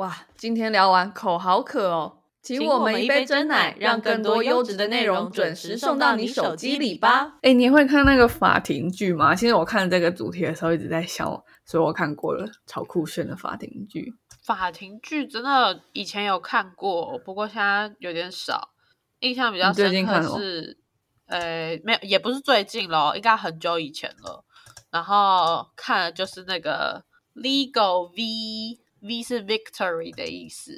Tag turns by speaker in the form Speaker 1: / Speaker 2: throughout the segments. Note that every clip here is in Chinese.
Speaker 1: 哇，今天聊完口好渴哦，请我们一杯真奶，让更多优质的内容准时送到你手机里吧。哎，你会看那个法庭剧吗？其实我看这个主题的时候一直在想，所以我看过了超酷炫的法庭剧。
Speaker 2: 法庭剧真的以前有看过，不过现在有点少。印象比较深刻是，呃，没有，也不是最近咯，应该很久以前了。然后看的就是那个 Legal V。V 是 victory 的意思，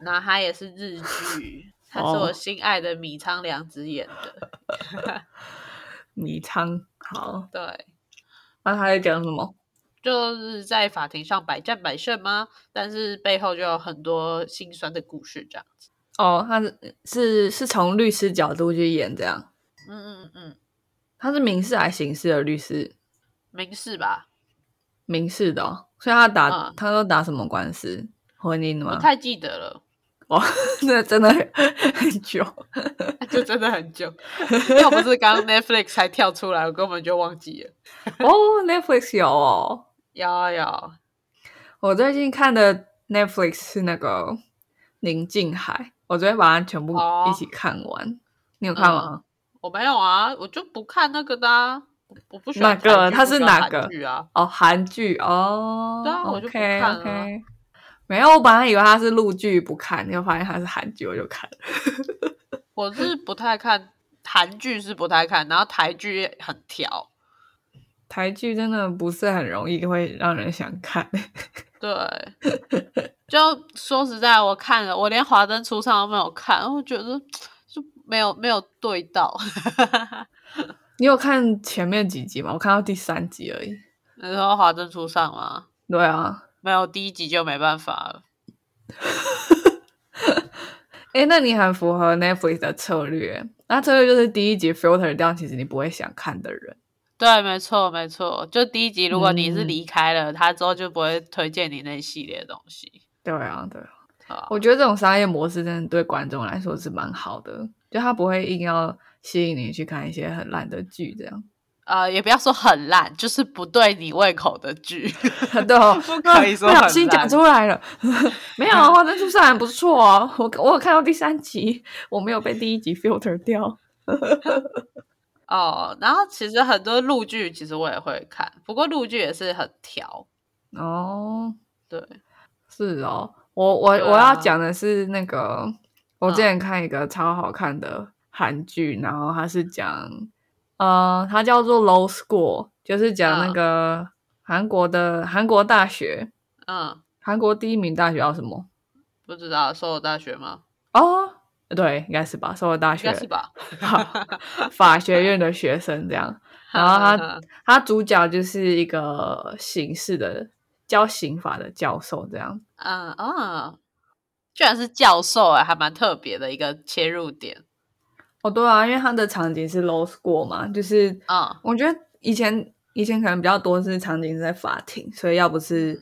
Speaker 2: 那它也是日剧，它是我心爱的米仓凉子演的。
Speaker 1: 米仓好，
Speaker 2: 对，
Speaker 1: 那他在讲什么？
Speaker 2: 就是在法庭上百战百胜吗？但是背后就有很多心酸的故事，这样子。
Speaker 1: 哦，他是是是从律师角度去演这样。
Speaker 2: 嗯嗯嗯，
Speaker 1: 他是民事还是刑事的律师？
Speaker 2: 民事吧，
Speaker 1: 民事的。所以他打，他都打什么官司？婚姻吗？
Speaker 2: 不太记得了。
Speaker 1: 哇，那真的 很久，
Speaker 2: 就真的很久。要不是刚 Netflix 才跳出来，我根本就忘记了。
Speaker 1: 哦，Netflix 有哦，
Speaker 2: 有有。
Speaker 1: 我最近看的 Netflix 是那个《宁静海》，我昨天把它全部一起看完。你有看吗？
Speaker 2: 我没有啊，我就不看那个的。我不喜
Speaker 1: 欢哪个？他是哪个
Speaker 2: 剧啊？
Speaker 1: 哦，韩剧哦。
Speaker 2: 对啊，我就不看了。
Speaker 1: 没有，我本来以为他是陆剧，不看，结果发现他是韩剧，我就看了。
Speaker 2: 我是不太看韩剧，是不太看，然后台剧很挑。
Speaker 1: 台剧真的不是很容易会让人想看。
Speaker 2: 对，就说实在，我看了，我连《华灯初上》都没有看，我觉得就没有没有对到。
Speaker 1: 你有看前面几集吗？我看到第三集而已。
Speaker 2: 你说华灯初上吗？
Speaker 1: 对啊，
Speaker 2: 没有第一集就没办法了。
Speaker 1: 哎，那你很符合 Netflix 的策略。那策略就是第一集 filter 掉，其实你不会想看的人。
Speaker 2: 对，没错，没错。就第一集，如果你是离开了他之后，就不会推荐你那系列东西。
Speaker 1: 对啊，对啊。我觉得这种商业模式真的对观众来说是蛮好的，就他不会硬要。吸引你去看一些很烂的剧，这样，
Speaker 2: 呃，也不要说很烂，就是不对你胃口的剧，
Speaker 1: 对，
Speaker 2: 不可以说很
Speaker 1: 烂。讲出来了，没有，花灯初上还不错哦。我我有看到第三集，我没有被第一集 filter 掉。
Speaker 2: 哦，然后其实很多陆剧，其实我也会看，不过陆剧也是很挑。
Speaker 1: 哦，
Speaker 2: 对，
Speaker 1: 是哦，我我我要讲的是那个，我之前看一个超好看的。韩剧，然后它是讲，呃，它叫做 Low School，就是讲那个韩国的韩国大学，
Speaker 2: 嗯，
Speaker 1: 韩国第一名大学叫什么？
Speaker 2: 不知道，首尔大学吗？
Speaker 1: 哦，对，应该是吧，首尔大学
Speaker 2: 是吧？
Speaker 1: 法学院的学生这样，然后他他主角就是一个刑事的教刑法的教授这样，
Speaker 2: 嗯啊，居然是教授哎，还蛮特别的一个切入点。
Speaker 1: 哦，对啊，因为他的场景是 law school 嘛，就是
Speaker 2: 啊，
Speaker 1: 我觉得以前以前可能比较多是场景是在法庭，所以要不是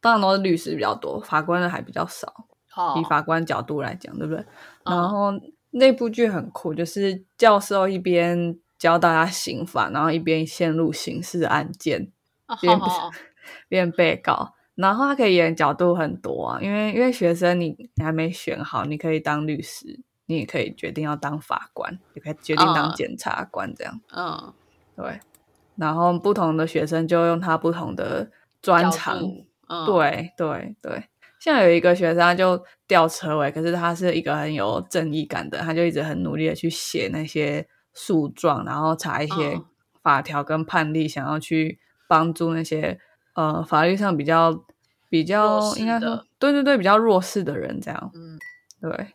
Speaker 1: 当然都是律师比较多，法官的还比较少。以法官角度来讲，对不对？然后那部剧很酷，就是教授一边教大家刑法，然后一边陷入刑事案件，变变 被告，然后他可以演角度很多啊，因为因为学生你你还没选好，你可以当律师。你也可以决定要当法官，也可以决定当检察官，这样。
Speaker 2: 嗯，
Speaker 1: 对。然后不同的学生就用他不同的专长。对对对。像有一个学生就吊车尾，可是他是一个很有正义感的，他就一直很努力的去写那些诉状，然后查一些法条跟判例，想要去帮助那些呃法律上比较比较应该说对对对比较弱势的人，这样。
Speaker 2: 嗯，
Speaker 1: 对。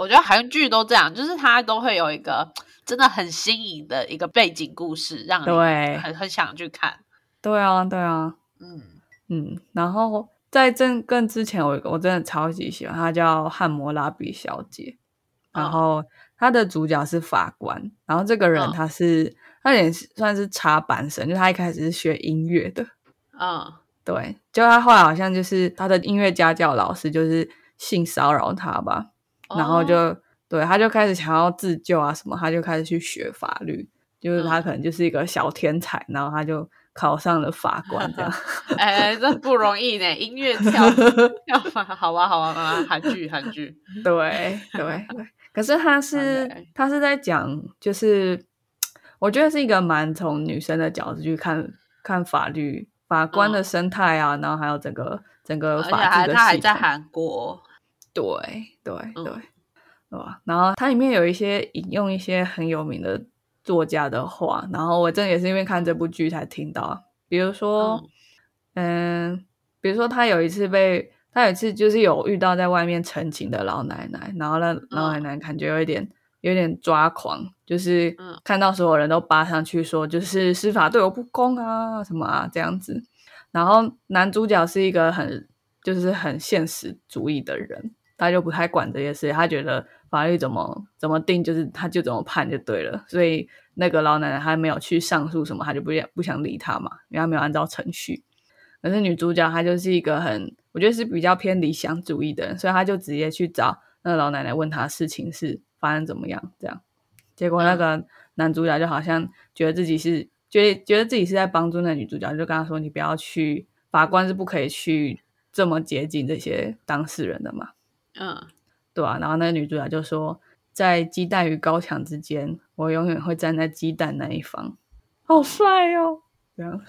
Speaker 2: 我觉得韩剧都这样，就是它都会有一个真的很新颖的一个背景故事，让你很很想去看。
Speaker 1: 对啊，对啊，
Speaker 2: 嗯
Speaker 1: 嗯。然后在更更之前，我我真的超级喜欢，她叫汉摩拉比小姐。然后她的主角是法官，然后这个人他是他也算是插班生，就他一开始是学音乐的。
Speaker 2: 嗯，
Speaker 1: 对，就他后来好像就是他的音乐家教老师就是性骚扰他吧。然后就对，他就开始想要自救啊什么，他就开始去学法律。就是他可能就是一个小天才，然后他就考上了法官，这样。
Speaker 2: 哎，这不容易呢，音乐跳 跳法，好吧，好吧，好吧，韩剧，韩剧，
Speaker 1: 对对对。可是他 是他是在讲，就是我觉得是一个蛮从女生的角度去看看法律法官的生态啊，然后还有整个整个法治的
Speaker 2: 他还在韩国，
Speaker 1: 对对对，对吧？然后它里面有一些引用一些很有名的作家的话，然后我真的也是因为看这部剧才听到，比如说，嗯，比如说他有一次被。他有一次就是有遇到在外面成情的老奶奶，然后那老奶奶感觉有一点有点抓狂，就是看到所有人都扒上去说，就是司法对我不公啊什么啊这样子。然后男主角是一个很就是很现实主义的人，他就不太管这些事，他觉得法律怎么怎么定，就是他就怎么判就对了。所以那个老奶奶还没有去上诉什么，他就不想不想理他嘛，因为他没有按照程序。可是女主角她就是一个很，我觉得是比较偏理想主义的人，所以她就直接去找那个老奶奶问她事情是发生怎么样，这样，结果那个男主角就好像觉得自己是觉得觉得自己是在帮助那女主角，就跟她说：“你不要去，法官是不可以去这么接近这些当事人的嘛。”嗯，对啊。然后那个女主角就说：“在鸡蛋与高墙之间，我永远会站在鸡蛋那一方。”好帅哦！这样，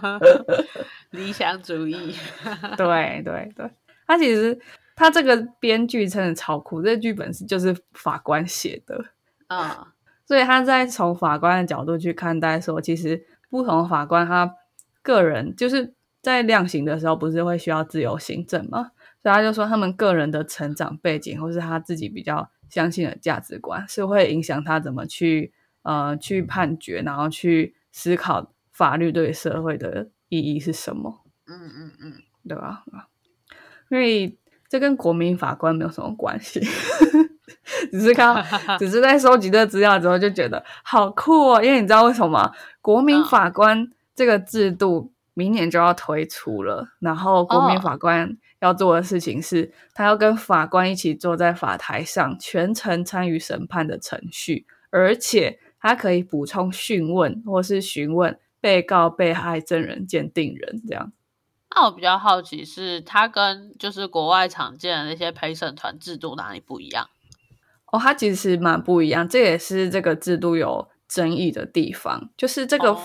Speaker 2: 理想主义，
Speaker 1: 对对对，他其实他这个编剧真的超酷，这剧本是就是法官写的啊，所以他在从法官的角度去看待说，其实不同法官他个人就是在量刑的时候，不是会需要自由行政吗？所以他就说他们个人的成长背景，或是他自己比较相信的价值观，是会影响他怎么去呃去判决，然后去思考。法律对社会的意义是什么？嗯嗯嗯，对吧？因为这跟国民法官没有什么关系，只是看，只是在收集这资料之后就觉得好酷哦。因为你知道为什么？国民法官这个制度明年就要推出了，然后国民法官要做的事情是，他要跟法官一起坐在法台上，全程参与审判的程序，而且他可以补充讯问或是询问。被告、被害、证人、鉴定人这样。
Speaker 2: 那我比较好奇是，他跟就是国外常见的那些陪审团制度哪里不一样？
Speaker 1: 哦，它其实蛮不一样，这也是这个制度有争议的地方。就是这个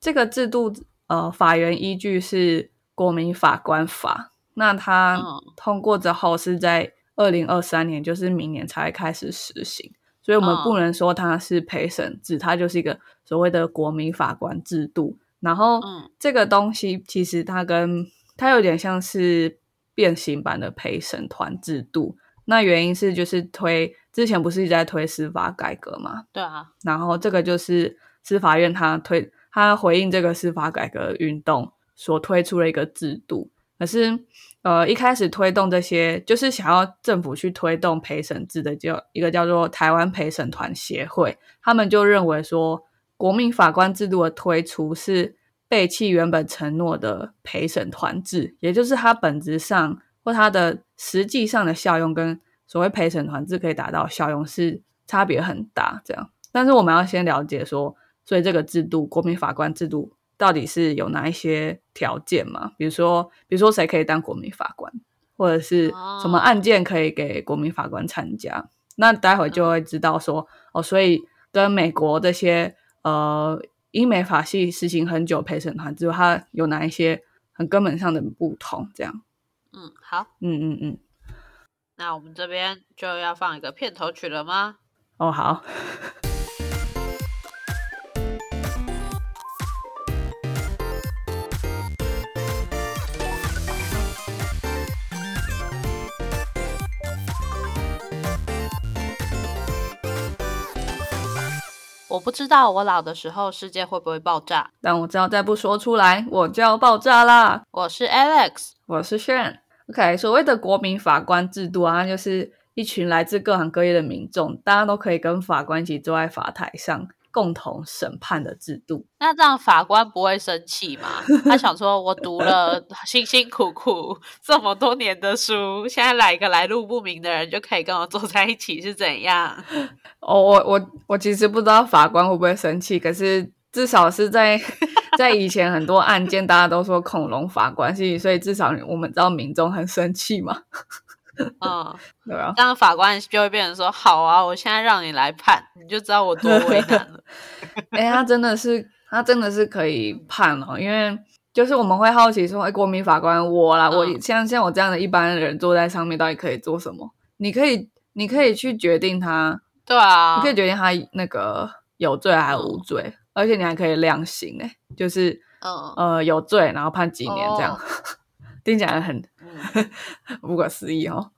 Speaker 1: 这个制度，呃，法源依据是《国民法官法》，那它通过之后是在二零二三年，就是明年才开始实行。所以我们不能说它是陪审制，它就是一个所谓的国民法官制度。然后，这个东西其实它跟它有点像是变形版的陪审团制度。那原因是就是推之前不是一直在推司法改革嘛？
Speaker 2: 对啊。
Speaker 1: 然后这个就是司法院它推他回应这个司法改革运动所推出的一个制度，可是。呃，一开始推动这些，就是想要政府去推动陪审制的，就一个叫做台湾陪审团协会，他们就认为说，国民法官制度的推出是背弃原本承诺的陪审团制，也就是它本质上或它的实际上的效用跟所谓陪审团制可以达到效用是差别很大。这样，但是我们要先了解说，所以这个制度，国民法官制度。到底是有哪一些条件嘛？比如说，比如说谁可以当国民法官，或者是什么案件可以给国民法官参加？那待会就会知道说哦，所以跟美国这些呃英美法系实行很久陪审团之后，它有哪一些很根本上的不同？这样，
Speaker 2: 嗯，好，
Speaker 1: 嗯嗯嗯，
Speaker 2: 那我们这边就要放一个片头曲了吗？
Speaker 1: 哦，好。
Speaker 2: 我不知道我老的时候世界会不会爆炸，
Speaker 1: 但我知道再不说出来我就要爆炸啦。
Speaker 2: 我是 Alex，
Speaker 1: 我是 Shan。OK，所谓的国民法官制度啊，就是一群来自各行各业的民众，大家都可以跟法官一起坐在法台上。共同审判的制度，
Speaker 2: 那这样法官不会生气吗？他想说，我读了 辛辛苦苦这么多年的书，现在来一个来路不明的人就可以跟我坐在一起，是怎样？
Speaker 1: 哦，我我我其实不知道法官会不会生气，可是。至少是在 在以前很多案件，大家都说恐龙法官，所以所以至少我们知道民众很生气嘛。
Speaker 2: 嗯，
Speaker 1: 对啊，
Speaker 2: 当法官就会变成说：“好啊，我现在让你来判，你就知道我多为难了。”
Speaker 1: 哎，他真的是，他真的是可以判哦，因为就是我们会好奇说：“哎，国民法官我啦，我像像我这样的一般人坐在上面，到底可以做什么？你可以，你可以去决定他，
Speaker 2: 对啊，
Speaker 1: 你可以决定他那个有罪还是无罪。”而且你还可以量刑哎，就是呃有罪，然后判几年这样，听起来很 不可思议哦，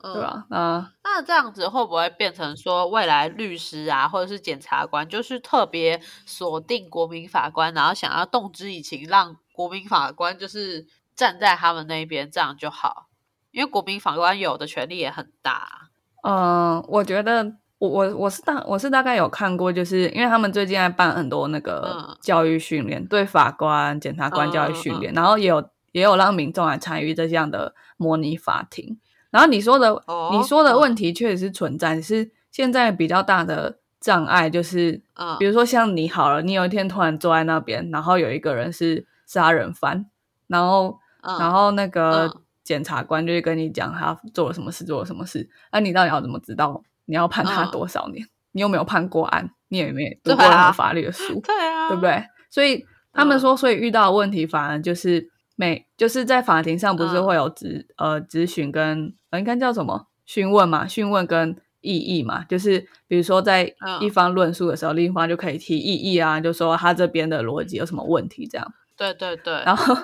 Speaker 1: 对吧？
Speaker 2: 那那这样子会不会变成说，未来律师啊，或者是检察官，就是特别锁定国民法官，然后想要动之以情，让国民法官就是站在他们那边，这样就好？因为国民法官有的权利也很大。
Speaker 1: 嗯，我觉得。我我我是大我是大概有看过，就是因为他们最近在办很多那个教育训练，对法官、检察官教育训练，然后也有也有让民众来参与这样的模拟法庭。然后你说的你说的问题确实是存在，是现在比较大的障碍就是，比如说像你好了，你有一天突然坐在那边，然后有一个人是杀人犯，然后然后那个检察官就会跟你讲他做了什么事，做了什么事，那你到底要怎么知道？你要判他多少年？你有没有判过案？你有没有读过任何法律的书？
Speaker 2: 对啊，
Speaker 1: 对不对？所以他们说，所以遇到问题，反而就是每就是在法庭上不是会有咨呃咨询跟应该叫什么询问嘛？询问跟异议嘛？就是比如说在一方论述的时候，另一方就可以提异议啊，就说他这边的逻辑有什么问题这样。
Speaker 2: 对对对。
Speaker 1: 然后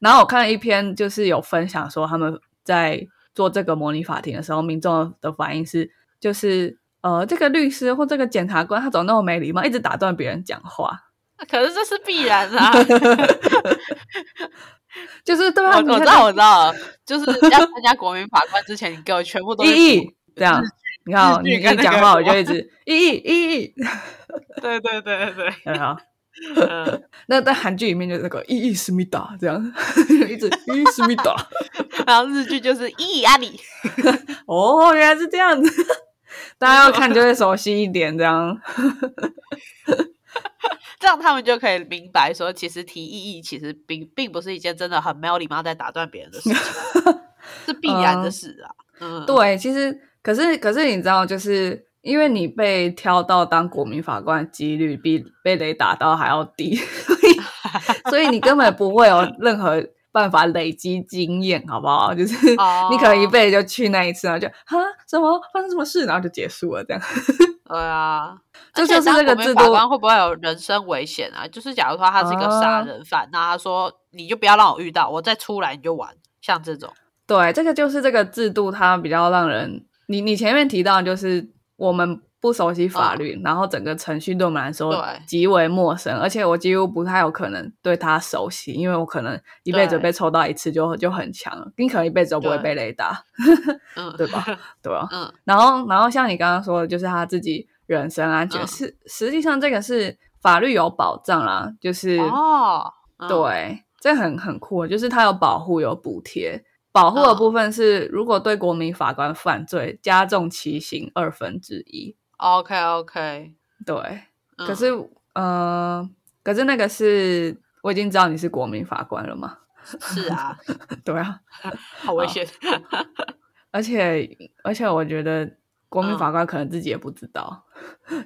Speaker 1: 然后我看了一篇，就是有分享说他们在做这个模拟法庭的时候，民众的反应是。就是呃，这个律师或这个检察官，他怎么那么没礼貌，一直打断别人讲话？
Speaker 2: 可是这是必然啊！
Speaker 1: 就是对啊，
Speaker 2: 我知道，我知道，就是要参加国民法官之前，你给我全部都
Speaker 1: 意义这样。你看，你跟讲话，我就一直意 义意义。
Speaker 2: 对对对对，
Speaker 1: 很好。那在韩剧里面就是那个意义思密达这样，一直意义思密达。
Speaker 2: 然后日剧就是意义阿里。
Speaker 1: 哦，原来是这样子，大家要看就会熟悉一点，这样，
Speaker 2: 这样他们就可以明白说，其实提异议其实并并不是一件真的很没有礼貌在打断别人的事情，是必然的事啊。嗯，
Speaker 1: 对，其实可是可是你知道，就是因为你被挑到当国民法官的几率比被雷打到还要低，所以所以你根本不会有任何。办法累积经验，好不好？就是你可能一辈子就去那一次，然后就哈什么发生什么事，然后就结束了这样。
Speaker 2: 对啊，
Speaker 1: 这就是这个制度。
Speaker 2: 会不会有人身危险啊？就是假如说他是一个杀人犯，那他说你就不要让我遇到，我再出来你就完。像这种，
Speaker 1: 对，这个就是这个制度，它比较让人你你前面提到就是我们。不熟悉法律，然后整个程序对我们来说极为陌生，而且我几乎不太有可能对他熟悉，因为我可能一辈子被抽到一次就就很强了，你可能一辈子都不会被雷打，对吧？对吧？嗯。然后，然后像你刚刚说的，就是他自己人身安全，是实际上这个是法律有保障啦，就是哦，对，这很很酷，就是他有保护有补贴，保护的部分是如果对国民法官犯罪，加重其刑二分之一。
Speaker 2: OK OK，
Speaker 1: 对，可是，呃，可是那个是我已经知道你是国民法官了嘛？
Speaker 2: 是啊，
Speaker 1: 对啊，
Speaker 2: 好危险，
Speaker 1: 而且而且我觉得国民法官可能自己也不知道，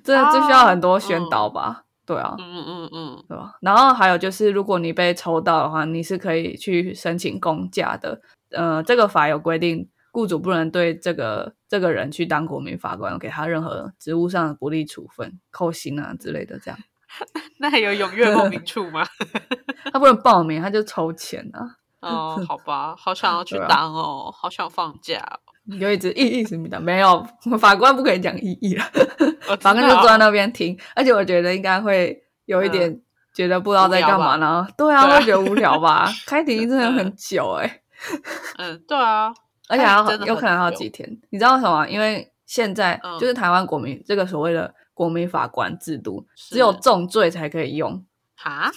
Speaker 1: 这这需要很多宣导吧？对啊，嗯嗯嗯，对吧？然后还有就是，如果你被抽到的话，你是可以去申请公假的，呃，这个法有规定。雇主不能对这个这个人去当国民法官，给他任何职务上的不利处分、扣薪啊之类的。这样，
Speaker 2: 那还有踊跃报名处吗？
Speaker 1: 他不能报名，他就抽钱啊。
Speaker 2: 哦，好吧，好想要去 当哦，好想放假。
Speaker 1: 你就一直意义什么的，没有法官不可以讲意义了。法官就坐在那边听，而且我觉得应该会有一点觉得不知道在干嘛呢。对啊，会觉得无聊吧？开庭真的很久哎。
Speaker 2: 嗯，对啊。
Speaker 1: 而且要有可能要几天，你知道什么？因为现在就是台湾国民这个所谓的国民法官制度，只有重罪才可以用
Speaker 2: 哈，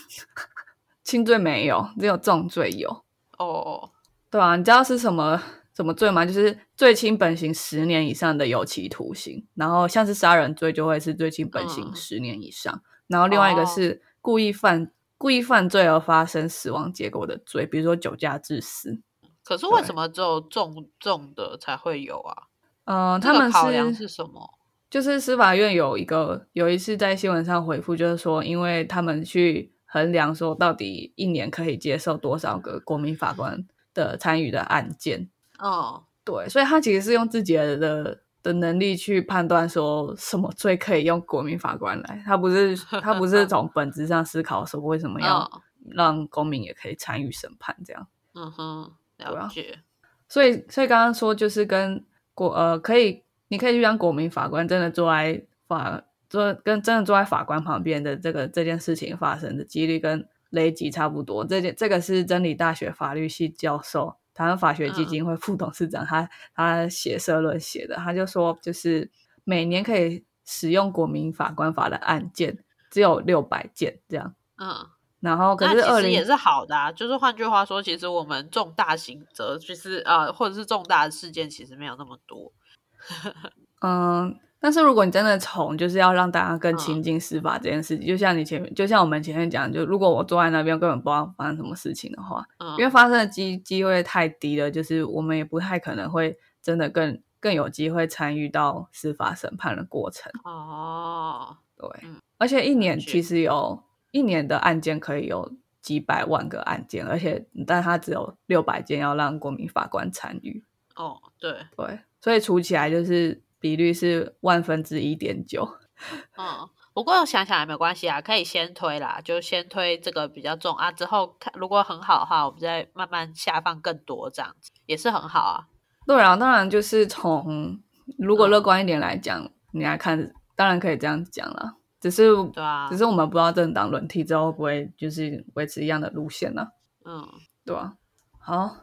Speaker 1: 轻罪没有，只有重罪有
Speaker 2: 哦。
Speaker 1: 对啊，你知道是什么什么罪吗？就是最轻本刑十年以上的有期徒刑，然后像是杀人罪就会是最轻本刑十年以上。然后另外一个是故意犯故意犯罪而发生死亡结果的罪，比如说酒驾致死。
Speaker 2: 可是为什么只有重重的才会有啊？
Speaker 1: 嗯，他们
Speaker 2: 考量是什么？
Speaker 1: 就是司法院有一个有一次在新闻上回复，就是说，因为他们去衡量说，到底一年可以接受多少个国民法官的参与的案件。
Speaker 2: 哦，
Speaker 1: 对，所以他其实是用自己的的能力去判断说什么罪可以用国民法官来，他不是 他不是从本质上思考说为什么要让公民也可以参与审判这样。
Speaker 2: 嗯哼，了解。
Speaker 1: 所以所以刚刚说就是跟国呃可以。你可以去让国民法官真的坐在法坐跟真的坐在法官旁边的这个这件事情发生的几率跟雷吉差不多。这件这个是真理大学法律系教授，台湾法学基金会副董事长，他他写社论写的，他就说就是每年可以使用国民法官法的案件只有六百件这样。
Speaker 2: 嗯，
Speaker 1: 然后可是二零
Speaker 2: 也是好的，啊，就是换句话说，其实我们重大刑责就是呃或者是重大的事件其实没有那么多。
Speaker 1: 嗯，但是如果你真的从就是要让大家更亲近司法这件事情，就像你前面，就像我们前面讲，就如果我坐在那边根本不知道发生什么事情的话，因为发生的机机会太低了，就是我们也不太可能会真的更更有机会参与到司法审判的过程。
Speaker 2: 哦，
Speaker 1: 对，而且一年其实有一年的案件可以有几百万个案件，而且但他只有六百件要让国民法官参与。
Speaker 2: 哦，对
Speaker 1: 对。所以除起来就是比率是万分之一点九。
Speaker 2: 嗯，不过想想也没关系啊，可以先推啦，就先推这个比较重啊，之后看如果很好的话，我们再慢慢下放更多这样子，也是很好啊。
Speaker 1: 对啊，当然就是从如果乐观一点来讲，你来看，当然可以这样讲了。只是
Speaker 2: 对啊，
Speaker 1: 只是我们不知道政党轮替之后会不会就是维持一样的路线呢？
Speaker 2: 嗯，
Speaker 1: 对啊。好，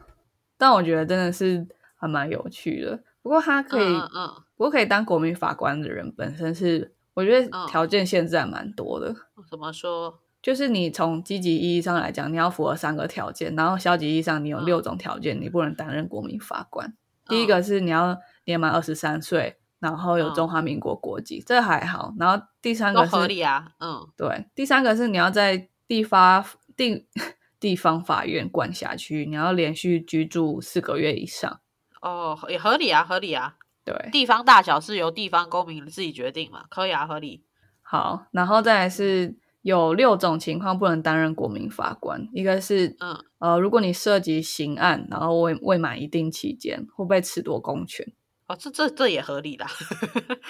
Speaker 1: 但我觉得真的是还蛮有趣的。不过他可以，
Speaker 2: 嗯，
Speaker 1: 不过可以当国民法官的人本身是，我觉得条件限制还蛮多的。
Speaker 2: 怎么说？
Speaker 1: 就是你从积极意义上来讲，你要符合三个条件，然后消极意义上你有六种条件，你不能担任国民法官。第一个是你要年满二十三岁，然后有中华民国国籍，这还好。然后第三个是
Speaker 2: 合理啊，嗯，
Speaker 1: 对。第三个是你要在地方地 地方法院管辖区，你要连续居住四个月以上。
Speaker 2: 哦，也合理啊，合理啊。
Speaker 1: 对，
Speaker 2: 地方大小是由地方公民自己决定嘛，可以啊，合理。
Speaker 1: 好，然后再来是有六种情况不能担任国民法官，一个是，
Speaker 2: 嗯，
Speaker 1: 呃，如果你涉及刑案，然后未未满一定期间，会被褫夺公权。
Speaker 2: 哦，这这这也合理啦。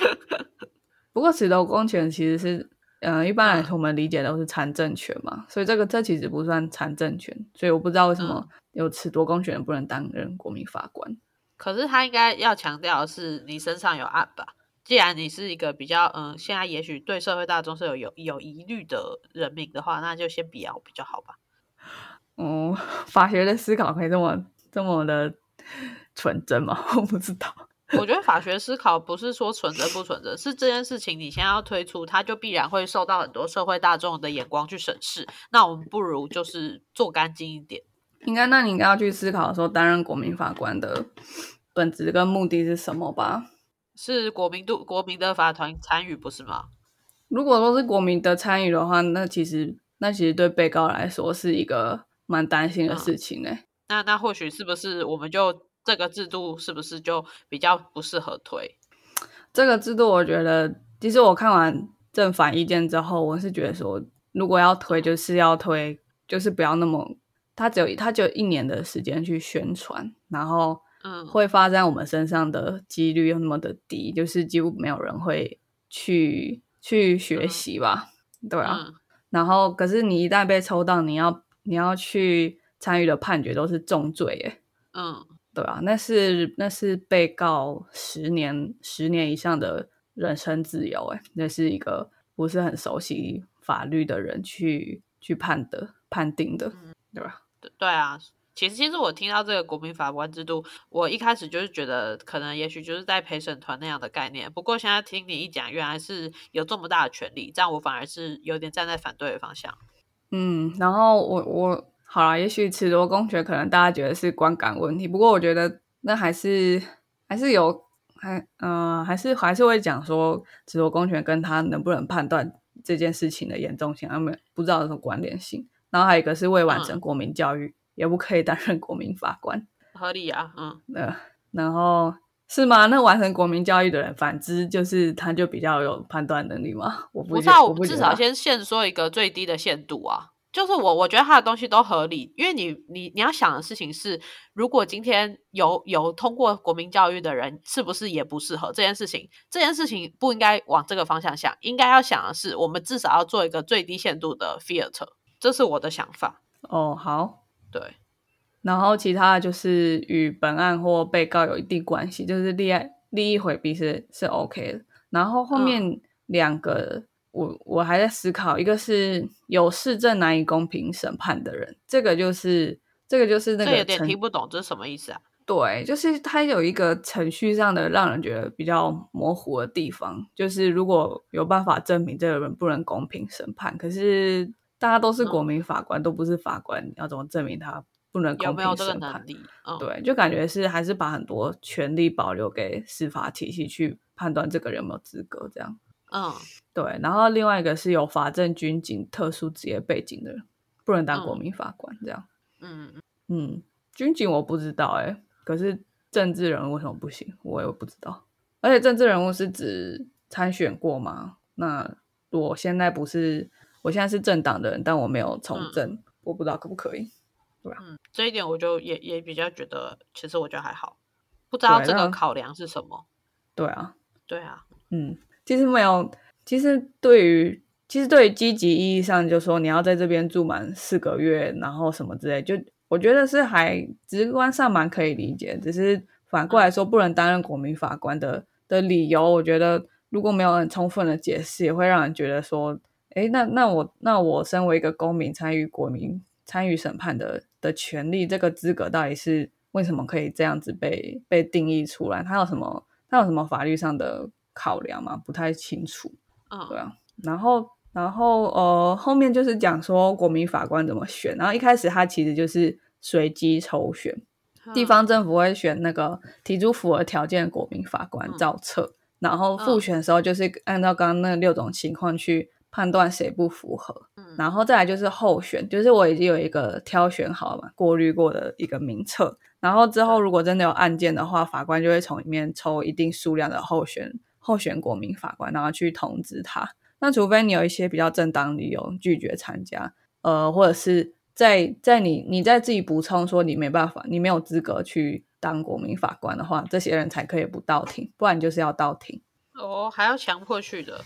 Speaker 1: 不过褫夺公权其实是，嗯，一般来说我们理解都是参政权嘛，所以这个这其实不算参政权，所以我不知道为什么有褫夺公权不能担任国民法官。
Speaker 2: 可是他应该要强调的是，你身上有案吧？既然你是一个比较嗯，现在也许对社会大众是有有有疑虑的人民的话，那就先不要比较好吧。
Speaker 1: 哦，法学的思考可以这么这么的纯真吗？我不知道。
Speaker 2: 我觉得法学思考不是说存着不存着，是这件事情你现在要推出，它就必然会受到很多社会大众的眼光去审视。那我们不如就是做干净一点。
Speaker 1: 应该，那你应该要去思考说，担任国民法官的本质跟目的是什么吧？
Speaker 2: 是国民度国民的法团参与，不是吗？
Speaker 1: 如果说是国民的参与的话，那其实那其实对被告来说是一个蛮担心的事情呢。
Speaker 2: 那那或许是不是我们就这个制度是不是就比较不适合推？
Speaker 1: 这个制度，我觉得其实我看完正反意见之后，我是觉得说，如果要推，就是要推，就是不要那么。他只有他只有一年的时间去宣传，然后
Speaker 2: 嗯，
Speaker 1: 会发在我们身上的几率又那么的低，就是几乎没有人会去去学习吧，对啊。然后可是你一旦被抽到，你要你要去参与的判决都是重罪，耶。
Speaker 2: 嗯，
Speaker 1: 对啊，那是那是被告十年十年以上的人身自由，哎，那是一个不是很熟悉法律的人去去判的判定的，对吧？
Speaker 2: 对啊，其实其实我听到这个国民法官制度，我一开始就是觉得可能也许就是在陪审团那样的概念。不过现在听你一讲，原来是有这么大的权利，这样我反而是有点站在反对的方向。
Speaker 1: 嗯，然后我我好了，也许褫夺公权可能大家觉得是观感问题，不过我觉得那还是还是有还嗯还是还是会讲说褫夺公权跟他能不能判断这件事情的严重性，他们不知道有什么关联性。然后还有一个是未完成国民教育，也不可以担任国民法官。
Speaker 2: 合理啊，嗯，
Speaker 1: 呃，然后是吗？那完成国民教育的人，反之就是他就比较有判断能力吗？我不知
Speaker 2: 道，
Speaker 1: 我
Speaker 2: 至少先限说一个最低的限度啊。就是我，我觉得他的东西都合理，因为你，你，你要想的事情是，如果今天有有通过国民教育的人，是不是也不适合这件事情？这件事情不应该往这个方向想，应该要想的是，我们至少要做一个最低限度的 filter，这是我的想法。
Speaker 1: 哦，好，
Speaker 2: 对，
Speaker 1: 然后其他的就是与本案或被告有一定关系，就是利益利益回避是是 OK 的。然后后面两个。我我还在思考，一个是有市政难以公平审判的人，这个就是这个就是那个，
Speaker 2: 有点听不懂，这是什么意思啊？
Speaker 1: 对，就是它有一个程序上的让人觉得比较模糊的地方，就是如果有办法证明这个人不能公平审判，可是大家都是国民法官，都不是法官，要怎么证明他不能公平审判？对，就感觉是还是把很多权利保留给司法体系去判断这个人有没有资格这样。
Speaker 2: 嗯，
Speaker 1: 对，然后另外一个是有法政军警特殊职业背景的人，不能当国民法官，这样。
Speaker 2: 嗯
Speaker 1: 嗯，军警我不知道哎，可是政治人物为什么不行？我也不知道。而且政治人物是指参选过吗？那我现在不是，我现在是政党的人，但我没有从政，我不知道可不可以。对
Speaker 2: 嗯，这一点我就也也比较觉得，其实我觉得还好，不知道这个考量是什么。
Speaker 1: 对啊，
Speaker 2: 对啊，
Speaker 1: 嗯。其实没有，其实对于其实对于积极意义上，就说你要在这边住满四个月，然后什么之类，就我觉得是还直观上蛮可以理解。只是反过来说，不能担任国民法官的的理由，我觉得如果没有很充分的解释，也会让人觉得说，哎，那那我那我身为一个公民，参与国民参与审判的的权利，这个资格到底是为什么可以这样子被被定义出来？它有什么？它有什么法律上的？考量嘛，不太清楚。
Speaker 2: 嗯，
Speaker 1: 对啊。然后，然后，呃，后面就是讲说国民法官怎么选。然后一开始他其实就是随机抽选，地方政府会选那个提出符合条件的国民法官造册，然后复选的时候就是按照刚刚那六种情况去判断谁不符合。
Speaker 2: 嗯，
Speaker 1: 然后再来就是候选，就是我已经有一个挑选好了嘛，过滤过的一个名册。然后之后如果真的有案件的话，法官就会从里面抽一定数量的候选。候选国民法官，然后去通知他。那除非你有一些比较正当理由拒绝参加，呃，或者是在在你你在自己补充说你没办法，你没有资格去当国民法官的话，这些人才可以不到庭，不然就是要到庭。
Speaker 2: 哦，还要强迫去的。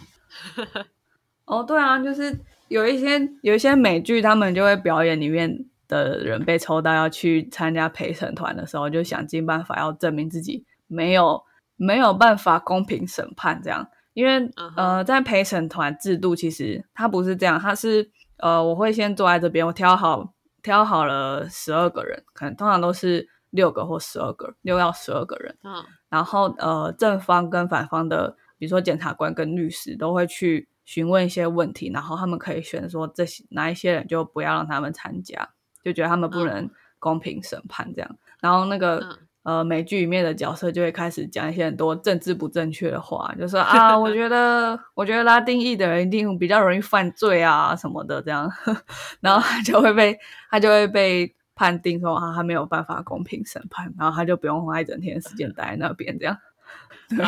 Speaker 1: 哦，对啊，就是有一些有一些美剧，他们就会表演里面的人被抽到要去参加陪审团的时候，就想尽办法要证明自己没有。没有办法公平审判这样，因为呃，在陪审团制度其实它不是这样，它是呃，我会先坐在这边，我挑好挑好了十二个人，可能通常都是六个或十二个，六到十二个人，
Speaker 2: 嗯，
Speaker 1: 然后呃，正方跟反方的，比如说检察官跟律师都会去询问一些问题，然后他们可以选说这些哪一些人就不要让他们参加，就觉得他们不能公平审判这样，然后那个。呃，美剧里面的角色就会开始讲一些很多政治不正确的话，就说 啊，我觉得，我觉得拉丁裔的人一定比较容易犯罪啊什么的，这样，然后他就会被他就会被判定说啊，他没有办法公平审判，然后他就不用花一整天时间待在那边，这样，对，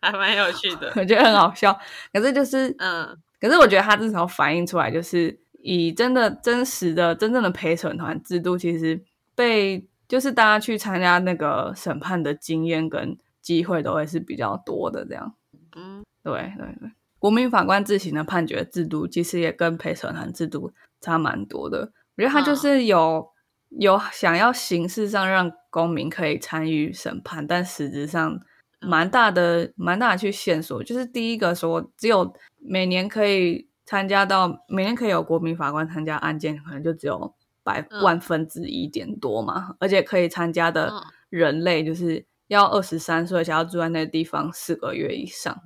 Speaker 2: 还蛮有趣的，
Speaker 1: 我觉得很好笑。可是就是，
Speaker 2: 嗯，
Speaker 1: 可是我觉得他至少反映出来，就是以真的真实的真正的陪审团制度，其实被。就是大家去参加那个审判的经验跟机会都会是比较多的，这样。
Speaker 2: 嗯，
Speaker 1: 对对对，国民法官自行的判决制度其实也跟陪审团制度差蛮多的。我觉得他就是有有想要形式上让公民可以参与审判，但实质上蛮大的蛮大的去线索。就是第一个说，只有每年可以参加到每年可以有国民法官参加案件，可能就只有。百万分之一点多嘛，而且可以参加的人类就是要二十三岁，想要住在那个地方四个月以上，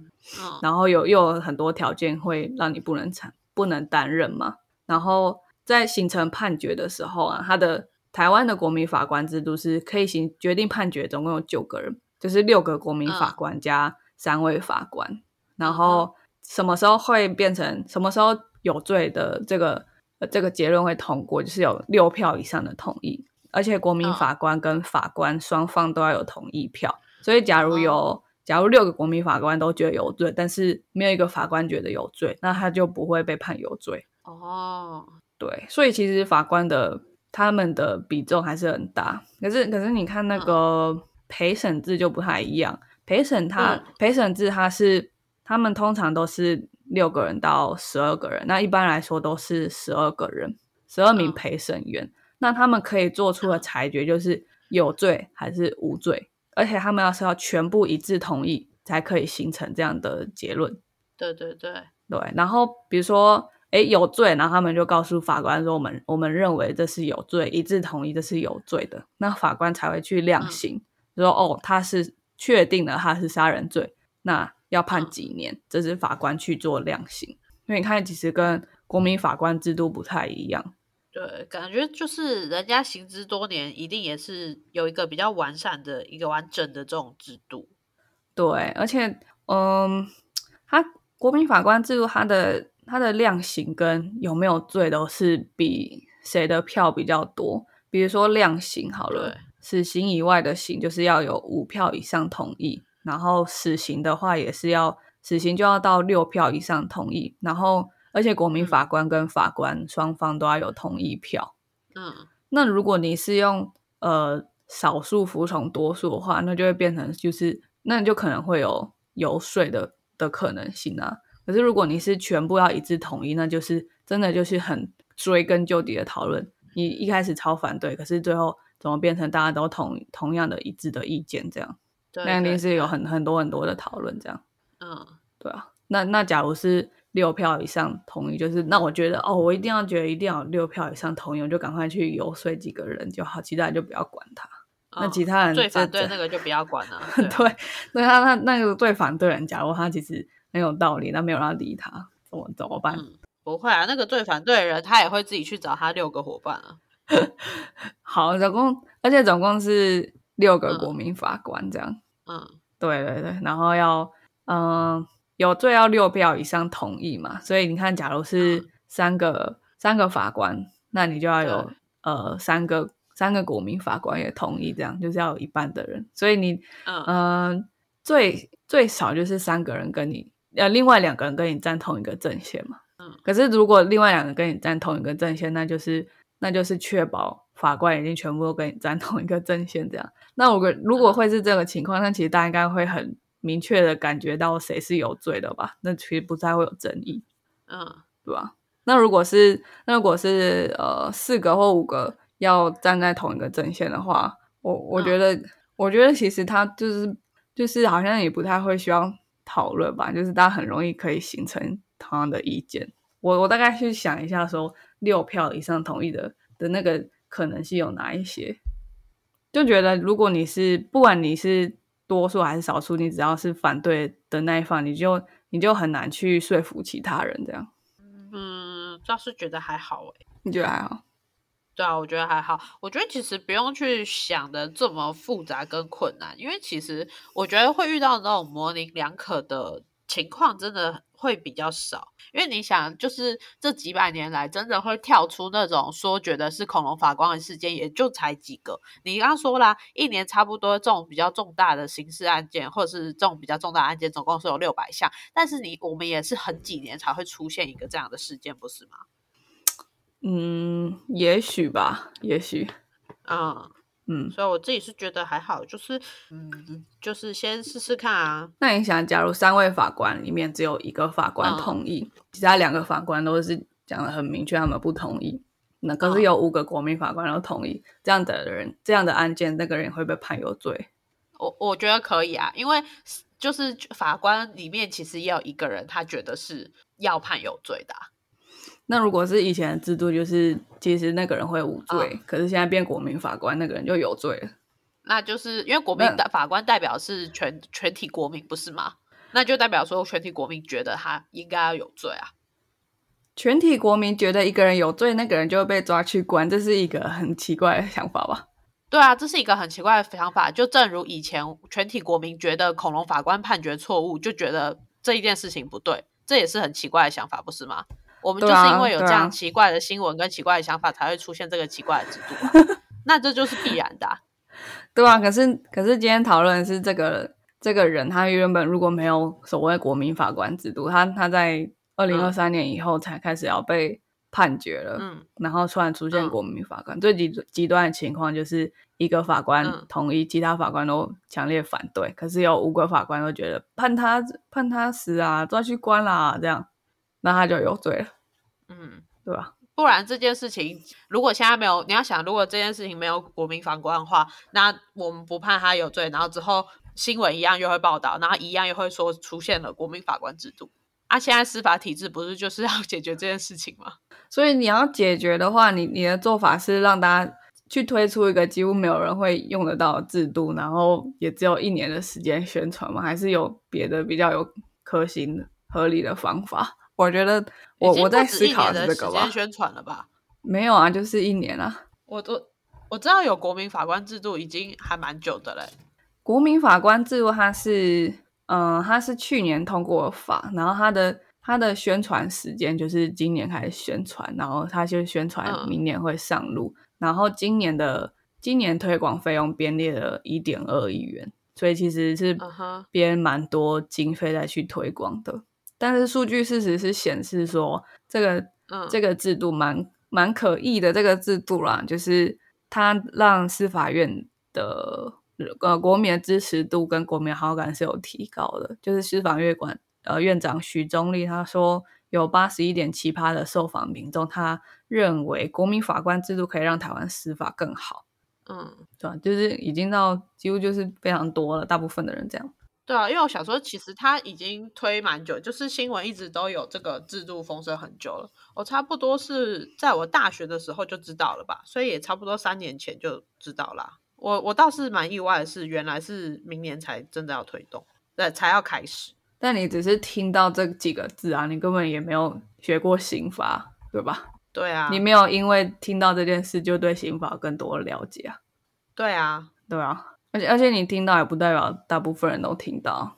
Speaker 1: 然后有又有很多条件会让你不能参不能担任嘛。然后在形成判决的时候啊，他的台湾的国民法官制度是可以行决定判决，总共有九个人，就是六个国民法官加三位法官，然后什么时候会变成什么时候有罪的这个这个结论会通过，就是有六票以上的同意，而且国民法官跟法官双方都要有同意票。所以，假如有假如六个国民法官都觉得有罪，但是没有一个法官觉得有罪，那他就不会被判有罪。哦，对，所以其实法官的他们的比重还是很大。可是，可是你看那个陪审制就不太一样。陪审他陪审制他是他们通常都是六个人到十二个人，那一般来说都是十二个人，十二名陪审员。那他们可以做出的裁决就是有罪还是无罪。而且他们要是要全部一致同意，才可以形成这样的结论。
Speaker 2: 对对对
Speaker 1: 对。然后比如说，哎，有罪，然后他们就告诉法官说：“我们我们认为这是有罪，一致同意这是有罪的。”那法官才会去量刑，说：“哦，他是确定了他是杀人罪，那要判几年？”这是法官去做量刑。因为你看，其实跟国民法官制度不太一样。
Speaker 2: 对，感觉就是人家行之多年，一定也是有一个比较完善的一个完整的这种制度。
Speaker 1: 对，而且，嗯，他国民法官制度，他的他的量刑跟有没有罪都是比谁的票比较多。比如说量刑好了，死刑以外的刑就是要有五票以上同意，然后死刑的话也是要死刑就要到六票以上同意，然后。而且国民法官跟法官双方都要有同意票。嗯，那如果你是用呃少数服从多数的话，那就会变成就是那你就可能会有游说的的可能性啊。可是如果你是全部要一致同意，那就是真的就是很追根究底的讨论。你一开始超反对，可是最后怎么变成大家都同同样的一致的意见这样？那一定是有很很多很多的讨论这样。嗯，对啊。那那假如是。六票以上同意，就是那我觉得哦，我一定要觉得一定要六票以上同意，我就赶快去游说几个人就好，其他人就不要管他。那其他人
Speaker 2: 最反对那个就不要管了。
Speaker 1: 对，那他那那个最反对人，假如他其实很有道理，那没有人理他，怎么怎么办？
Speaker 2: 不会啊，那个最反对的人，他也会自己去找他六个伙伴啊。
Speaker 1: 好，总共而且总共是六个国民法官这样。嗯，对对对，然后要嗯。有罪要六票以上同意嘛？所以你看，假如是三个三个法官，那你就要有呃三个三个国民法官也同意，这样就是要有一半的人。所以你嗯最最少就是三个人跟你呃另外两个人跟你站同一个阵线嘛。嗯。可是如果另外两个跟你站同一个阵线，那就是那就是确保法官已经全部都跟你站同一个阵线这样。那我如果会是这个情况，那其实大家应该会很。明确的感觉到谁是有罪的吧？那其实不太会有争议，嗯，对吧？那如果是那如果是呃四个或五个要站在同一个阵线的话，我我觉得我觉得其实他就是就是好像也不太会需要讨论吧，就是大家很容易可以形成同样的意见。我我大概去想一下，说六票以上同意的的那个可能性有哪一些？就觉得如果你是不管你是。多数还是少数，你只要是反对的那一方，你就你就很难去说服其他人这样。
Speaker 2: 嗯，倒是觉得还好诶。
Speaker 1: 你觉得还好？
Speaker 2: 对啊，我觉得还好。我觉得其实不用去想的这么复杂跟困难，因为其实我觉得会遇到那种模棱两可的情况，真的会比较少。因为你想，就是这几百年来，真的会跳出那种说觉得是恐龙法官的事件，也就才几个。你刚刚说啦，一年差不多这种比较重大的刑事案件，或者是这种比较重大案件，总共是有六百项。但是你我们也是很几年才会出现一个这样的事件，不是吗？
Speaker 1: 嗯，也许吧，也许，
Speaker 2: 嗯。嗯，所以我自己是觉得还好，就是嗯，就是先试试看啊。
Speaker 1: 那你想，假如三位法官里面只有一个法官同意，其他两个法官都是讲的很明确，他们不同意。那可是有五个国民法官都同意，这样的人，这样的案件，那个人会被判有罪？
Speaker 2: 我我觉得可以啊，因为就是法官里面其实也有一个人，他觉得是要判有罪的。
Speaker 1: 那如果是以前的制度，就是其实那个人会无罪，可是现在变国民法官，那个人就有罪了。
Speaker 2: 那就是因为国民的法官代表是全全体国民，不是吗？那就代表说全体国民觉得他应该要有罪啊。
Speaker 1: 全体国民觉得一个人有罪，那个人就会被抓去关，这是一个很奇怪的想法吧？
Speaker 2: 对啊，这是一个很奇怪的想法。就正如以前全体国民觉得恐龙法官判决错误，就觉得这一件事情不对。这也是很奇怪的想法，不是吗？我们就是因为有这样奇怪的新闻跟奇怪的想法，才会出现这个奇怪的制度，那这就是必然的，
Speaker 1: 对啊。可是，可是今天讨论的是这个这个人，他原本如果没有所谓国民法官制度，他他在二零二三年以后才开始要被判决了，嗯，然后突然出现国民法官，最极极端的情况就是一个法官同意，其他法官都强烈反对，可是有五个法官都觉得判他判他死啊，抓去关啦，这样。那他就有罪了，嗯，对吧？
Speaker 2: 不然这件事情，如果现在没有，你要想，如果这件事情没有国民法官的话，那我们不判他有罪，然后之后新闻一样又会报道，然后一样又会说出现了国民法官制度。啊，现在司法体制不是就是要解决这件事情吗？
Speaker 1: 所以你要解决的话，你你的做法是让大家去推出一个几乎没有人会用得到的制度，然后也只有一年的时间宣传吗？还是有别的比较有可行、合理的方法？我觉得我我在思考这个
Speaker 2: 吧。宣传了吧？
Speaker 1: 没有啊，就是一年啊。
Speaker 2: 我都我知道有国民法官制度，已经还蛮久的嘞。
Speaker 1: 国民法官制度它是嗯，它是去年通过法，然后它的它的宣传时间就是今年开始宣传，然后它就宣传明年会上路，然后今年的今年推广费用编列了一点二亿元，所以其实是编蛮多经费再去推广的。但是数据事实是显示说，这个嗯这个制度蛮蛮可疑的。这个制度啦，就是它让司法院的呃国民的支持度跟国民好感是有提高的。就是司法院管呃院长许宗立他说，有八十一点七趴的受访民众他认为国民法官制度可以让台湾司法更好。嗯，对吧？就是已经到几乎就是非常多了，大部分的人这样。
Speaker 2: 对啊，因为我想说，其实他已经推蛮久，就是新闻一直都有这个制度风声很久了。我差不多是在我大学的时候就知道了吧，所以也差不多三年前就知道啦。我我倒是蛮意外的是，原来是明年才真的要推动，对，才要开始。
Speaker 1: 但你只是听到这几个字啊，你根本也没有学过刑法，对吧？
Speaker 2: 对啊，
Speaker 1: 你没有因为听到这件事就对刑法更多了解啊？
Speaker 2: 对啊，
Speaker 1: 对啊。而且而且你听到也不代表大部分人都听到，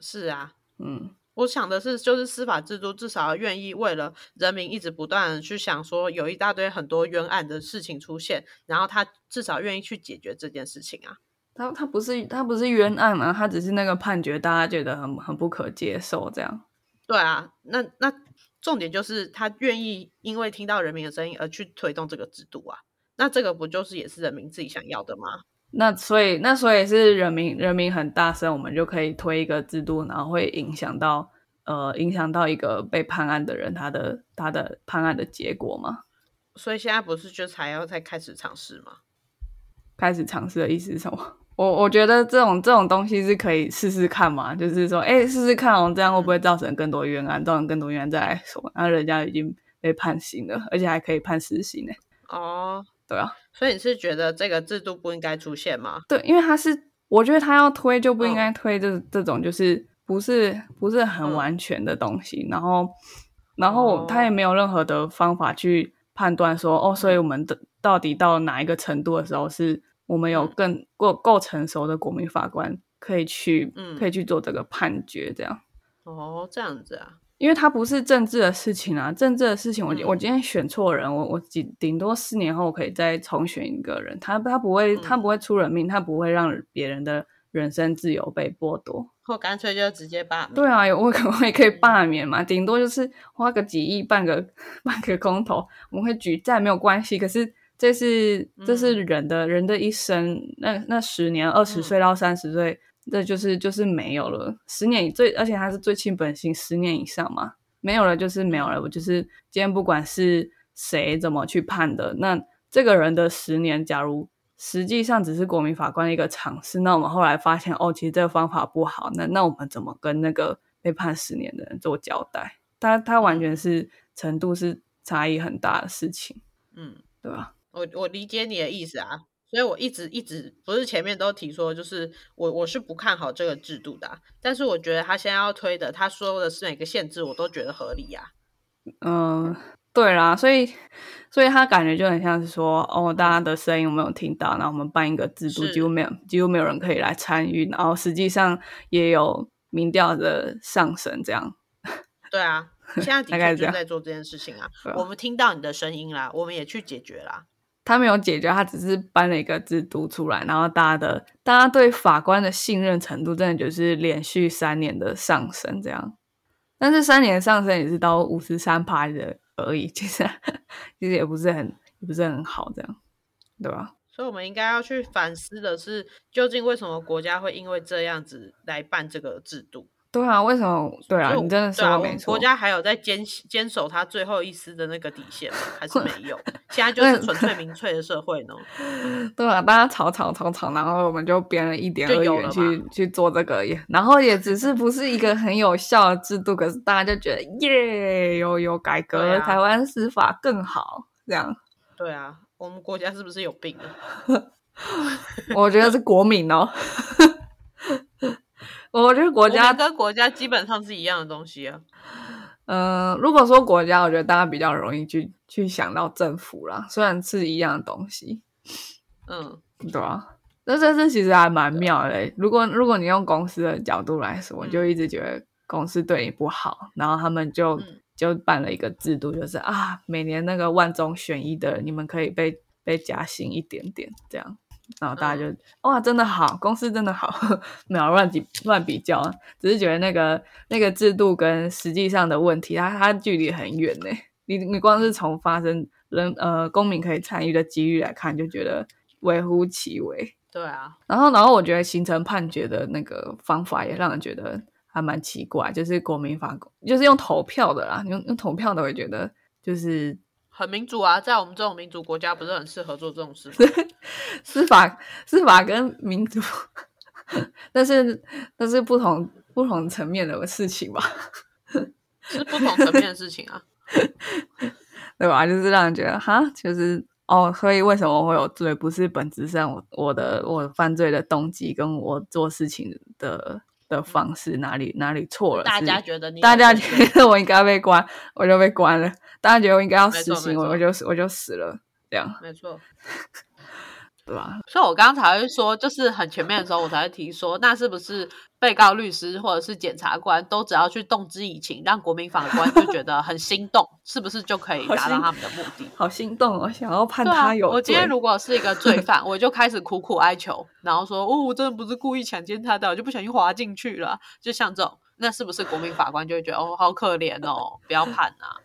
Speaker 2: 是啊，嗯，我想的是，就是司法制度至少要愿意为了人民一直不断的去想说，有一大堆很多冤案的事情出现，然后他至少愿意去解决这件事情啊。
Speaker 1: 他他不是他不是冤案啊，他只是那个判决大家觉得很很不可接受这样。
Speaker 2: 对啊，那那重点就是他愿意因为听到人民的声音而去推动这个制度啊，那这个不就是也是人民自己想要的吗？
Speaker 1: 那所以，那所以是人民人民很大声，我们就可以推一个制度，然后会影响到呃，影响到一个被判案的人他的他的判案的结果吗？
Speaker 2: 所以现在不是就才要再开始尝试吗？
Speaker 1: 开始尝试的意思是什么？我我觉得这种这种东西是可以试试看嘛，就是说，哎，试试看哦，这样会不会造成更多冤案，造成更多冤案再来说，然后人家已经被判刑了，而且还可以判死刑呢？哦，对啊。
Speaker 2: 所以你是觉得这个制度不应该出现吗？
Speaker 1: 对，因为他是，我觉得他要推就不应该推这这种就是不是不是很完全的东西，然后然后他也没有任何的方法去判断说哦，所以我们的到底到哪一个程度的时候，是我们有更够够成熟的国民法官可以去可以去做这个判决这样。
Speaker 2: 哦，这样子啊。
Speaker 1: 因为它不是政治的事情啊，政治的事情，我我今天选错人，我我顶顶多四年后可以再重选一个人，他他不会他不会出人命，他不会让别人的人身自由被剥夺，
Speaker 2: 或干脆就直接罢免。
Speaker 1: 对啊，我可能也可以罢免嘛，顶多就是花个几亿办个办个公投，我们会举债没有关系。可是这是这是人的人的一生，那那十年二十岁到三十岁。这就是就是没有了，十年最，而且他是最亲本性，十年以上嘛，没有了就是没有了。我就是今天不管是谁怎么去判的，那这个人的十年，假如实际上只是国民法官的一个尝试，那我们后来发现哦，其实这个方法不好，那那我们怎么跟那个被判十年的人做交代？他他完全是程度是差异很大的事情，嗯，对吧？
Speaker 2: 我我理解你的意思啊。所以我一直一直不是前面都提说，就是我我是不看好这个制度的，但是我觉得他现在要推的，他说的是哪个限制，我都觉得合理呀。
Speaker 1: 嗯，对啦，所以所以他感觉就很像是说，哦，大家的声音我没有听到？然后我们办一个制度，几乎没有几乎没有人可以来参与，然后实际上也有民调的上升，这样
Speaker 2: 对啊，现在的确就在做这件事情啊。我们听到你的声音啦，我们也去解决啦。
Speaker 1: 他没有解决，他只是搬了一个制度出来，然后大家的大家对法官的信任程度，真的就是连续三年的上升这样。但是三年上升也是到五十三趴的而已，其实其实也不是很也不是很好这样，对吧？
Speaker 2: 所以我们应该要去反思的是，究竟为什么国家会因为这样子来办这个制度？
Speaker 1: 对啊，为什么？对啊，你真的说没错。
Speaker 2: 国家还有在坚坚守他最后一丝的那个底线吗？还是 没有？现在就是纯粹民粹的社会呢？
Speaker 1: 对啊，大家吵吵吵吵，然后我们就编了一点二元去去做这个，也然后也只是不是一个很有效的制度，可是大家就觉得耶，有有改革，台湾司法更好，这样。
Speaker 2: 对啊。我们国家是不是有病啊？
Speaker 1: 我觉得是国民哦。我觉得国家
Speaker 2: 跟国家基本上是一样的东西啊。
Speaker 1: 嗯，如果说国家，我觉得大家比较容易去去想到政府啦，虽然是一样的东西。嗯，对啊。那这这其实还蛮妙的。如果如果你用公司的角度来说，我就一直觉得公司对你不好，然后他们就。就办了一个制度，就是啊，每年那个万中选一的，你们可以被被加薪一点点，这样，然后大家就哇，真的好，公司真的好，没有乱比乱比较，只是觉得那个那个制度跟实际上的问题，它它距离很远呢。你你光是从发生人呃公民可以参与的几率来看，就觉得微乎其微。
Speaker 2: 对啊，
Speaker 1: 然后然后我觉得形成判决的那个方法也让人觉得。还蛮奇怪，就是国民法，就是用投票的啦，用用投票的，我觉得就是
Speaker 2: 很民主啊，在我们这种民主国家，不是很适合做这种事。
Speaker 1: 司法司法跟民主，但是但是不同不同层面的事情吧，
Speaker 2: 是不同层面的事情啊，
Speaker 1: 对吧？就是让人觉得哈，就是哦，所以为什么会有罪？不是本质上我我的我犯罪的动机跟我做事情的。的方式哪里哪里错了？
Speaker 2: 大家觉得你，
Speaker 1: 大家觉得我应该被关，我就被关了；大家觉得我应该要死刑，我我就我就死了，这样
Speaker 2: 没错。
Speaker 1: 对吧？
Speaker 2: 所以，我刚刚才会说，就是很前面的时候，我才会提说，那是不是被告律师或者是检察官都只要去动之以情，让国民法官就觉得很心动，是不是就可以达到他们的目的？
Speaker 1: 好心动哦，想要判他有。
Speaker 2: 我今天如果是一个罪犯，我就开始苦苦哀求，然后说，哦，我真的不是故意强奸他的，我就不小心滑进去了。就像这种，那是不是国民法官就会觉得，哦，好可怜哦，不要判啊？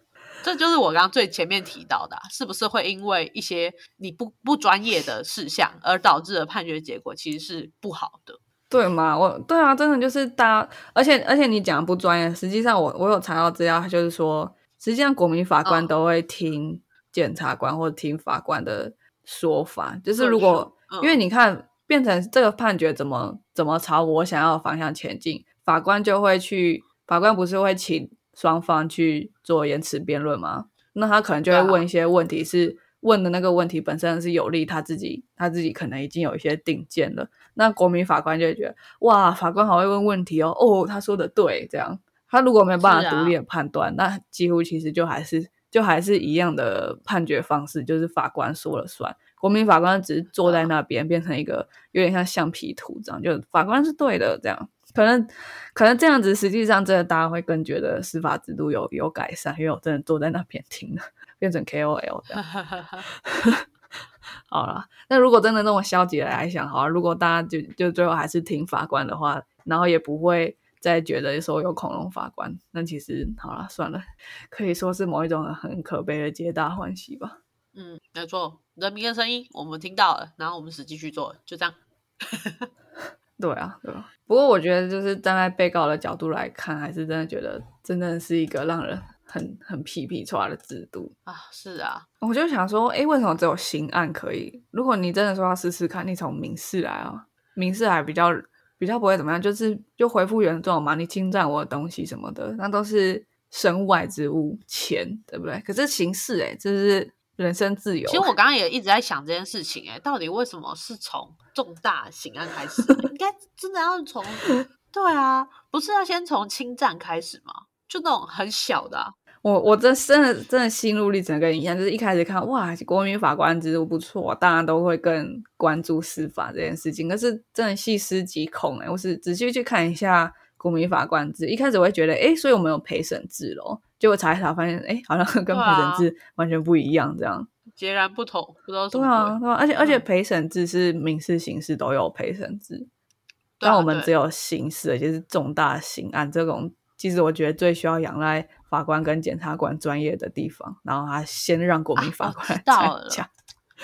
Speaker 2: 这就是我刚刚最前面提到的，是不是会因为一些你不不专业的事项而导致的判决结果其实是不好的？
Speaker 1: 对吗？我对啊，真的就是大家，而且而且你讲不专业，实际上我我有查到资料，就是说，实际上国民法官都会听检察官或者听法官的说法，就是如果因为你看变成这个判决怎么怎么朝我想要的方向前进，法官就会去，法官不是会请。双方去做言辞辩论吗？那他可能就会问一些问题，是问的那个问题本身是有利他自己，他自己可能已经有一些定见了。那国民法官就会觉得，哇，法官好会问问题哦，哦，他说的对，这样。他如果没有办法独立的判断，那几乎其实就还是就还是一样的判决方式，就是法官说了算。国民法官只是坐在那边，变成一个有点像橡皮图这样，就法官是对的这样。可能，可能这样子，实际上真的大家会更觉得司法制度有有改善，因为我真的坐在那边听了，变成 KOL 的。好了，那如果真的那么消极的来想，好，如果大家就就最后还是听法官的话，然后也不会再觉得说有恐龙法官，那其实好了，算了，可以说是某一种很可悲的皆大欢喜吧。
Speaker 2: 嗯，没错，人民的声音我们听到了，然后我们实际去做，就这样。
Speaker 1: 对啊，对吧。不过我觉得，就是站在被告的角度来看，还是真的觉得，真的是一个让人很很皮皮抓的制度
Speaker 2: 啊。是啊，
Speaker 1: 我就想说，哎，为什么只有刑案可以？如果你真的说要试试看，你从民事来啊，民事还比较比较不会怎么样，就是就回复原状嘛。你侵占我的东西什么的，那都是身外之物，钱对不对？可是刑事，哎，这是。人身自由。
Speaker 2: 其实我刚刚也一直在想这件事情，哎，到底为什么是从重大刑案开始？应该真的要从 对啊，不是要先从侵占开始吗？就那种很小的。
Speaker 1: 我我这真的真的心路历程跟你一样，就是一开始看哇，国民法官制度不错，大家都会更关注司法这件事情。可是真的细思极恐，哎，我是仔细去看一下国民法官制。一开始我会觉得，哎，所以我们有陪审制咯。结果查一查，发现，哎，好像跟陪审制完全不一样，这样
Speaker 2: 截然不同，不知道对啊，
Speaker 1: 对啊，而且而且陪审制是民事、刑事都有陪审制，但我们只有刑事，就是重大刑案这种。其实我觉得最需要仰赖法官跟检察官专业的地方，然后他先让国民法官
Speaker 2: 讲。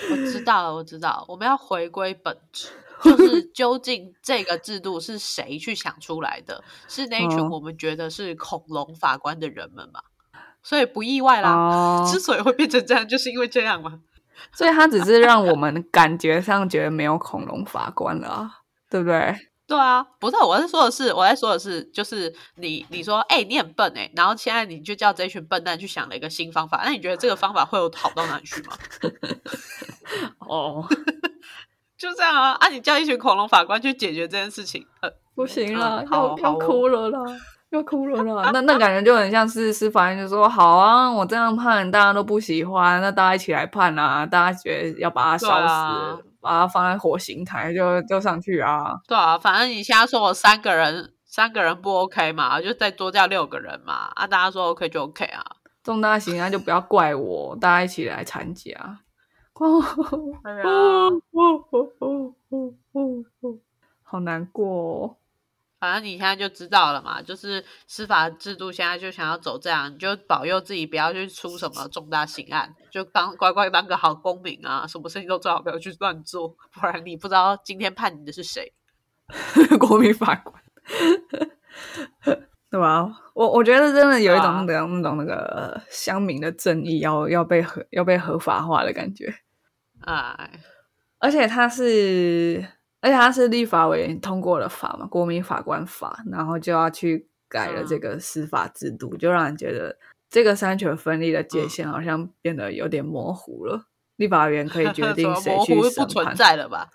Speaker 2: 我知道了，我知道，我们要回归本质，就是究竟这个制度是谁去想出来的？是那一群我们觉得是恐龙法官的人们嘛？所以不意外啦。之所以会变成这样，就是因为这样嘛。
Speaker 1: 所以他只是让我们 感觉上觉得没有恐龙法官了，对不对？
Speaker 2: 对啊，不是，我在说的是，我在说的是，就是你，你说，哎，你很笨哎，然后现在你就叫这群笨蛋去想了一个新方法，那你觉得这个方法会有好到哪里去吗？哦，就这样啊，啊，你叫一群恐龙法官去解决这件事情，呃，
Speaker 1: 不行了，要要哭了啦，要哭了啦，那那感觉就很像是司法院就说，好啊，我这样判大家都不喜欢，那大家一起来判啊，大家觉得要把他烧死。把它放在火刑台，就就上去啊！
Speaker 2: 对啊，反正你现在说我三个人，三个人不 OK 嘛，就再多叫六个人嘛。啊，大家说 OK 就 OK 啊。
Speaker 1: 重大刑案就不要怪我，大家一起来参加。哎呀，好难过。
Speaker 2: 反正你现在就知道了嘛，就是司法制度现在就想要走这样，你就保佑自己不要去出什么重大刑案，就当乖乖当个好公民啊，什么事情都最好不要去乱做，不然你不知道今天判你的是谁，
Speaker 1: 国民法官，对吧？我我觉得真的有一种那种那种那个乡民的正义要要被合要被合法化的感觉，哎，而且他是。而且他是立法委员通过了法嘛，国民法官法，然后就要去改了这个司法制度，就让人觉得这个三权分立的界限好像变得有点模糊了。立法委员可以决 定谁去审
Speaker 2: 判，不存在了吧？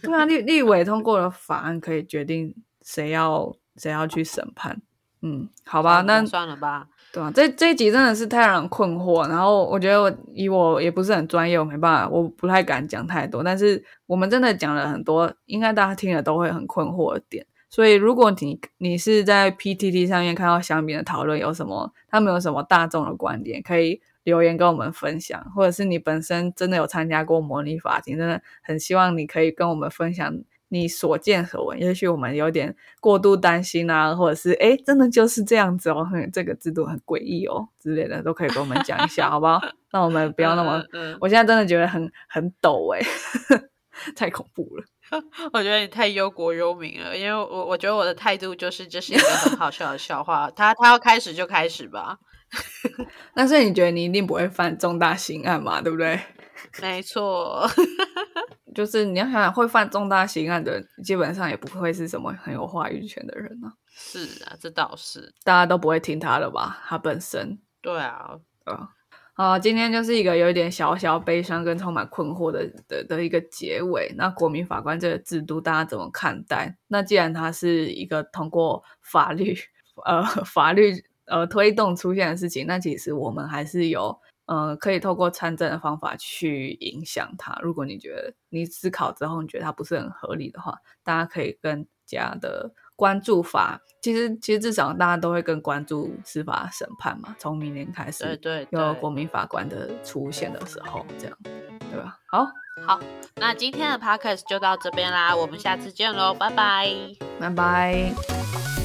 Speaker 1: 对啊，立立委通过了法案，可以决定谁要谁要去审判。嗯，好吧，那
Speaker 2: 算了吧。
Speaker 1: 对啊，这这一集真的是太让人困惑。然后我觉得我以我也不是很专业，我没办法，我不太敢讲太多。但是我们真的讲了很多，应该大家听了都会很困惑的点。所以如果你你是在 PTT 上面看到相比的讨论，有什么他们有什么大众的观点，可以留言跟我们分享。或者是你本身真的有参加过模拟法庭，真的很希望你可以跟我们分享。你所见所闻，也许我们有点过度担心啊，或者是哎，真的就是这样子哦，这个制度很诡异哦之类的，都可以跟我们讲一下，好不好？那我们不要那么……嗯我现在真的觉得很很抖哎，太恐怖了。
Speaker 2: 我觉得你太忧国忧民了，因为我我觉得我的态度就是这是一个很好笑的笑话，他他要开始就开始吧。
Speaker 1: 那所以你觉得你一定不会犯重大刑案嘛？对不对？
Speaker 2: 没错。
Speaker 1: 就是你要想想，会犯重大刑案的，基本上也不会是什么很有话语权的人呢。
Speaker 2: 是啊，这倒是，
Speaker 1: 大家都不会听他的吧？他本身。
Speaker 2: 对啊，
Speaker 1: 啊，好，今天就是一个有一点小小悲伤跟充满困惑的的的一个结尾。那国民法官这个制度，大家怎么看待？那既然它是一个通过法律 呃法律呃推动出现的事情，那其实我们还是有。呃，可以透过参政的方法去影响它。如果你觉得你思考之后，你觉得它不是很合理的话，大家可以更加的关注法。其实，其实至少大家都会更关注司法审判嘛。从明年开始，
Speaker 2: 对对，
Speaker 1: 有国民法官的出现的时候，这样对吧？好，
Speaker 2: 好，那今天的 podcast 就到这边啦，我们下次见喽，拜拜，
Speaker 1: 拜拜。